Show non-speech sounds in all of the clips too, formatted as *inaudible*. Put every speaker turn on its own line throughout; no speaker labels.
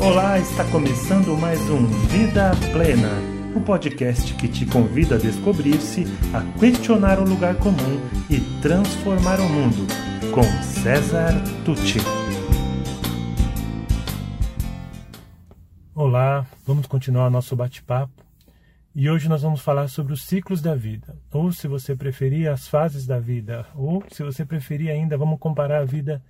Olá, está começando mais um Vida Plena, o um podcast que te convida a descobrir-se, a questionar o lugar comum e transformar o mundo, com César Tucci. Olá, vamos continuar nosso bate-papo e hoje nós vamos falar sobre os ciclos da vida, ou se você preferir, as fases da vida, ou se você preferir ainda, vamos comparar a vida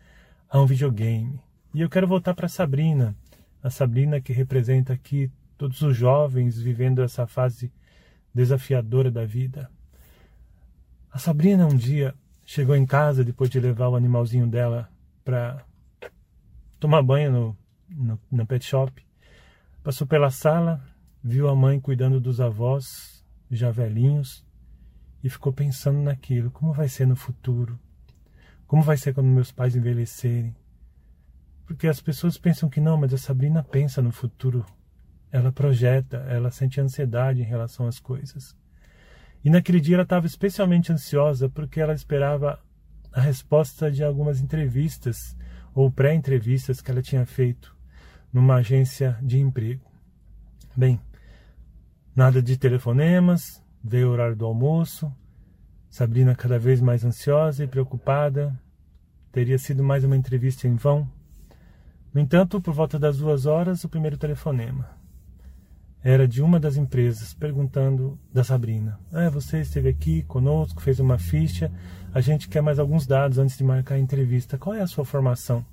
a um videogame. E eu quero voltar para Sabrina, a Sabrina que representa aqui todos os jovens vivendo essa fase desafiadora da vida. A Sabrina um dia chegou em casa depois de levar o animalzinho dela para tomar banho no, no, no pet shop. Passou pela sala, viu a mãe cuidando dos avós, já velhinhos, e ficou pensando naquilo: como vai ser no futuro? Como vai ser quando meus pais envelhecerem? Porque as pessoas pensam que não, mas a Sabrina pensa no futuro. Ela projeta, ela sente ansiedade em relação às coisas. E naquele dia ela estava especialmente ansiosa porque ela esperava a resposta de algumas entrevistas ou pré-entrevistas que ela tinha feito numa agência de emprego. Bem, nada de telefonemas, veio o horário do almoço, Sabrina cada vez mais ansiosa e preocupada. Teria sido mais uma entrevista em vão. No entanto, por volta das duas horas, o primeiro telefonema. Era de uma das empresas, perguntando da Sabrina. Ah, você esteve aqui conosco, fez uma ficha. A gente quer mais alguns dados antes de marcar a entrevista. Qual é a sua formação?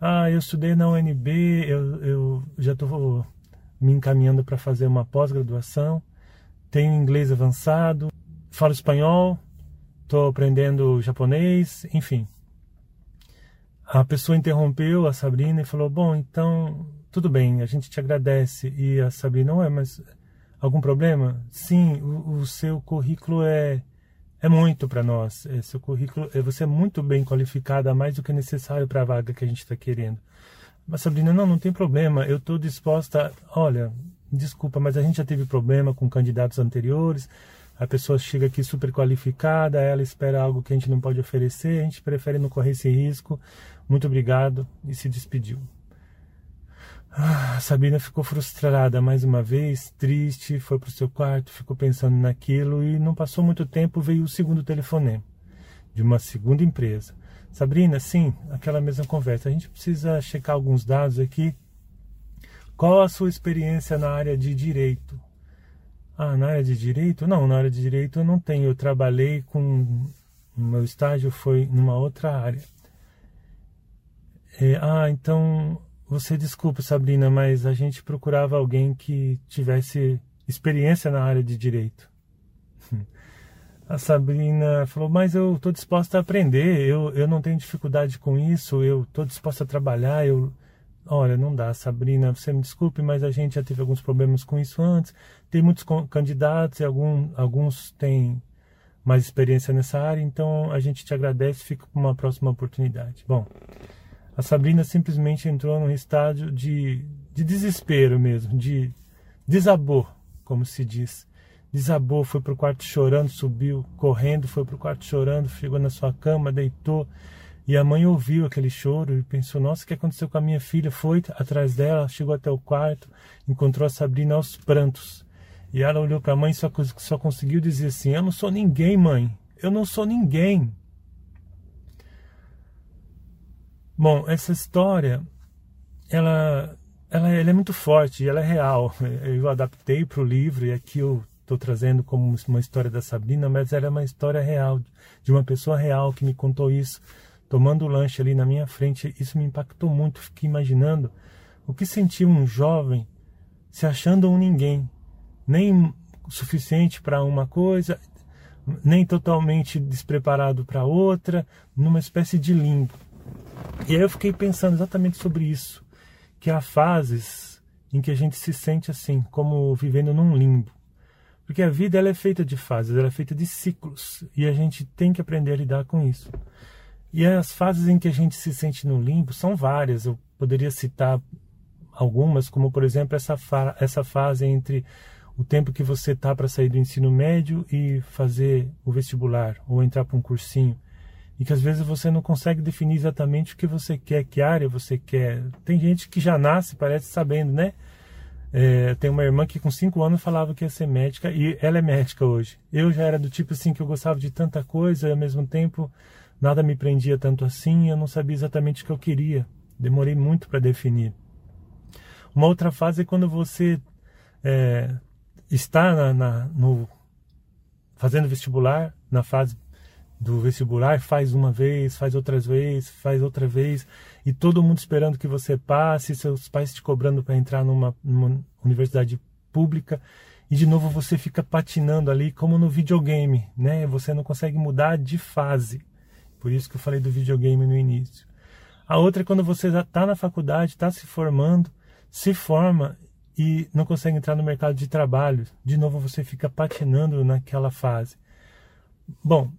Ah, eu estudei na UNB, eu, eu já estou me encaminhando para fazer uma pós-graduação. Tenho inglês avançado, falo espanhol, estou aprendendo japonês, enfim a pessoa interrompeu a Sabrina e falou: Bom, então tudo bem, a gente te agradece. E a Sabrina, não é, mas algum problema? Sim, o, o seu currículo é é muito para nós. É, seu currículo, é, você é muito bem qualificada, mais do que necessário para a vaga que a gente está querendo. Mas Sabrina, não, não tem problema. Eu estou disposta. Olha, desculpa, mas a gente já teve problema com candidatos anteriores a pessoa chega aqui super qualificada, ela espera algo que a gente não pode oferecer, a gente prefere não correr esse risco. Muito obrigado e se despediu. Ah, Sabina ficou frustrada mais uma vez, triste, foi para o seu quarto, ficou pensando naquilo e não passou muito tempo veio o segundo telefonema de uma segunda empresa. Sabrina, sim, aquela mesma conversa. A gente precisa checar alguns dados aqui. Qual a sua experiência na área de direito? Ah, na área de direito? Não, na área de direito eu não tenho. Eu trabalhei com. O meu estágio foi numa outra área. É, ah, então. Você desculpa, Sabrina, mas a gente procurava alguém que tivesse experiência na área de direito. *laughs* A Sabrina falou: Mas eu estou disposta a aprender, eu, eu não tenho dificuldade com isso, eu estou disposta a trabalhar, eu, Olha, não dá, Sabrina, você me desculpe, mas a gente já teve alguns problemas com isso antes. Tem muitos candidatos e algum, alguns têm mais experiência nessa área, então a gente te agradece fica para uma próxima oportunidade. Bom, a Sabrina simplesmente entrou num estádio de, de desespero mesmo, de desabou, como se diz. Desabou, foi para o quarto chorando, subiu correndo, foi para o quarto chorando, chegou na sua cama, deitou e a mãe ouviu aquele choro e pensou: Nossa, o que aconteceu com a minha filha? Foi atrás dela, chegou até o quarto, encontrou a Sabrina aos prantos. E ela olhou para a mãe e só, só conseguiu dizer assim: Eu não sou ninguém, mãe. Eu não sou ninguém. Bom, essa história, ela, ela, ela é muito forte, ela é real. *laughs* Eu adaptei para o livro e aqui eu estou trazendo como uma história da Sabrina, mas ela é uma história real, de uma pessoa real que me contou isso tomando o lanche ali na minha frente, isso me impactou muito. Fiquei imaginando o que sentia um jovem se achando um ninguém, nem suficiente para uma coisa, nem totalmente despreparado para outra, numa espécie de limbo. E aí eu fiquei pensando exatamente sobre isso, que há fases em que a gente se sente assim, como vivendo num limbo. Porque a vida ela é feita de fases, ela é feita de ciclos, e a gente tem que aprender a lidar com isso. E as fases em que a gente se sente no limbo são várias. Eu poderia citar algumas, como por exemplo essa, fa essa fase entre o tempo que você tá para sair do ensino médio e fazer o vestibular ou entrar para um cursinho, e que às vezes você não consegue definir exatamente o que você quer, que área você quer. Tem gente que já nasce, parece sabendo, né? É, tem uma irmã que com 5 anos falava que ia ser médica e ela é médica hoje. Eu já era do tipo assim que eu gostava de tanta coisa e ao mesmo tempo nada me prendia tanto assim, eu não sabia exatamente o que eu queria. Demorei muito para definir. Uma outra fase é quando você é, está na, na, no, fazendo vestibular, na fase do vestibular, faz uma vez, faz outras vezes, faz outra vez, e todo mundo esperando que você passe, seus pais te cobrando para entrar numa, numa, universidade pública, e de novo você fica patinando ali, como no videogame, né? Você não consegue mudar de fase. Por isso que eu falei do videogame no início. A outra é quando você já está na faculdade, está se formando, se forma e não consegue entrar no mercado de trabalho. De novo você fica patinando naquela fase. Bom,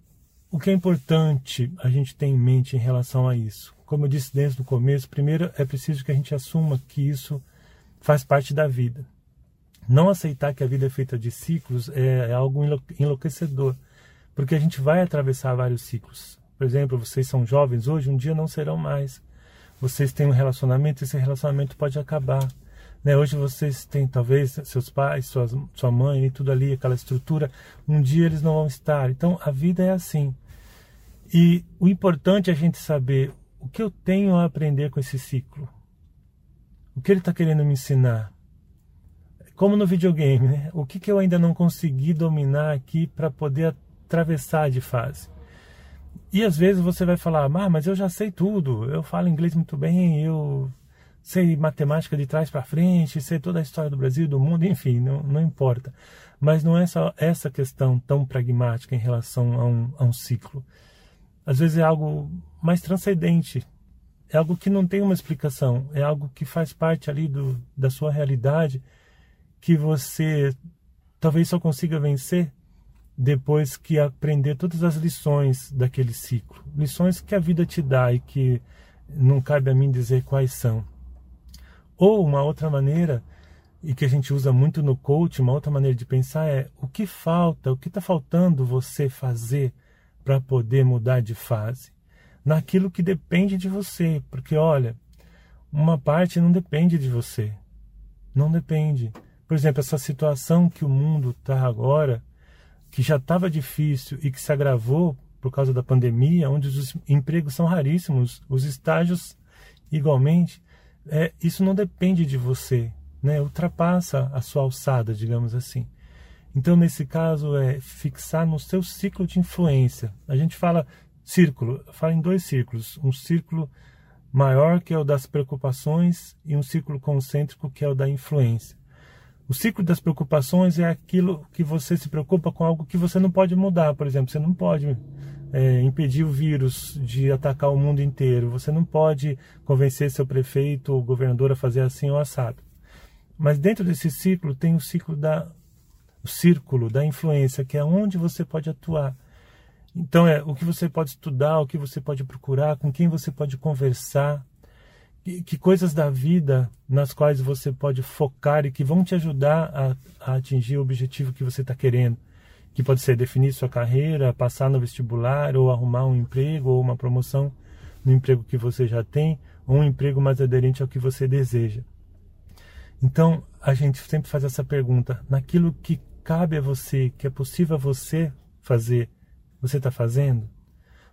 o que é importante a gente ter em mente em relação a isso? Como eu disse desde o começo, primeiro é preciso que a gente assuma que isso faz parte da vida. Não aceitar que a vida é feita de ciclos é, é algo enlouquecedor, porque a gente vai atravessar vários ciclos. Por exemplo, vocês são jovens hoje, um dia não serão mais. Vocês têm um relacionamento, esse relacionamento pode acabar. Né? Hoje vocês têm talvez seus pais, suas, sua mãe e tudo ali, aquela estrutura. Um dia eles não vão estar. Então a vida é assim. E o importante é a gente saber o que eu tenho a aprender com esse ciclo. O que ele está querendo me ensinar. Como no videogame, né? o que, que eu ainda não consegui dominar aqui para poder atravessar de fase. E às vezes você vai falar, ah, mas eu já sei tudo, eu falo inglês muito bem, eu sei matemática de trás para frente, sei toda a história do Brasil, do mundo, enfim, não, não importa. Mas não é só essa questão tão pragmática em relação a um, a um ciclo às vezes é algo mais transcendente, é algo que não tem uma explicação, é algo que faz parte ali do, da sua realidade, que você talvez só consiga vencer depois que aprender todas as lições daquele ciclo, lições que a vida te dá e que não cabe a mim dizer quais são. Ou uma outra maneira, e que a gente usa muito no coach, uma outra maneira de pensar é o que falta, o que está faltando você fazer para poder mudar de fase, naquilo que depende de você, porque olha, uma parte não depende de você, não depende. Por exemplo, essa situação que o mundo está agora, que já estava difícil e que se agravou por causa da pandemia, onde os empregos são raríssimos, os estágios igualmente, é, isso não depende de você, né? ultrapassa a sua alçada, digamos assim. Então, nesse caso, é fixar no seu ciclo de influência. A gente fala círculo, fala em dois círculos. Um círculo maior, que é o das preocupações, e um círculo concêntrico, que é o da influência. O ciclo das preocupações é aquilo que você se preocupa com algo que você não pode mudar. Por exemplo, você não pode é, impedir o vírus de atacar o mundo inteiro. Você não pode convencer seu prefeito ou governador a fazer assim ou assado. Mas dentro desse ciclo tem o ciclo da o círculo da influência, que é onde você pode atuar. Então é o que você pode estudar, o que você pode procurar, com quem você pode conversar, que, que coisas da vida nas quais você pode focar e que vão te ajudar a, a atingir o objetivo que você está querendo. Que pode ser definir sua carreira, passar no vestibular, ou arrumar um emprego, ou uma promoção no emprego que você já tem, ou um emprego mais aderente ao que você deseja. Então, a gente sempre faz essa pergunta: naquilo que cabe a você, que é possível a você fazer, você está fazendo?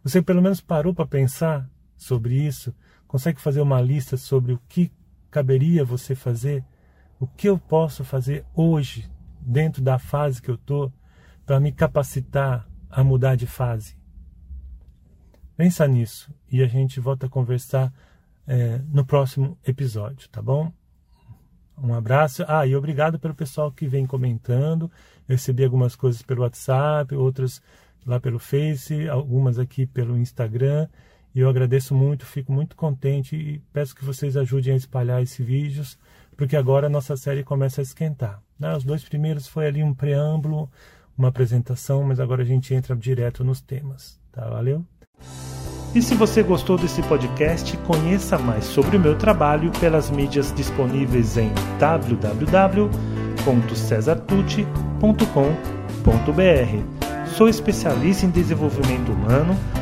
Você pelo menos parou para pensar sobre isso? Consegue fazer uma lista sobre o que caberia você fazer? O que eu posso fazer hoje, dentro da fase que eu estou, para me capacitar a mudar de fase? Pensa nisso e a gente volta a conversar é, no próximo episódio, tá bom? Um abraço. Ah, e obrigado pelo pessoal que vem comentando. Eu recebi algumas coisas pelo WhatsApp, outras lá pelo Face, algumas aqui pelo Instagram. E eu agradeço muito, fico muito contente e peço que vocês ajudem a espalhar esses vídeos, porque agora a nossa série começa a esquentar. Né? Os dois primeiros foi ali um preâmbulo, uma apresentação, mas agora a gente entra direto nos temas. Tá? Valeu? E se você gostou desse podcast, conheça mais sobre o meu trabalho pelas mídias disponíveis em www.cesartucci.com.br. Sou especialista em desenvolvimento humano,